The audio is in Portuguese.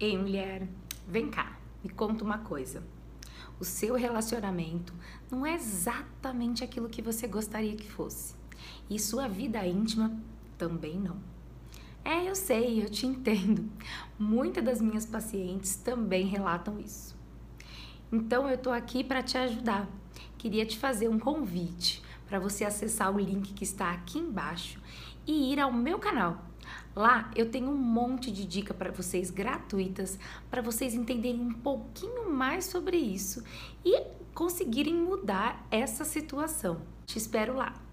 Ei, mulher, vem cá, me conta uma coisa. O seu relacionamento não é exatamente aquilo que você gostaria que fosse. E sua vida íntima também não. É, eu sei, eu te entendo. Muitas das minhas pacientes também relatam isso. Então eu tô aqui para te ajudar. Queria te fazer um convite para você acessar o link que está aqui embaixo e ir ao meu canal Lá eu tenho um monte de dica para vocês gratuitas para vocês entenderem um pouquinho mais sobre isso e conseguirem mudar essa situação. Te espero lá.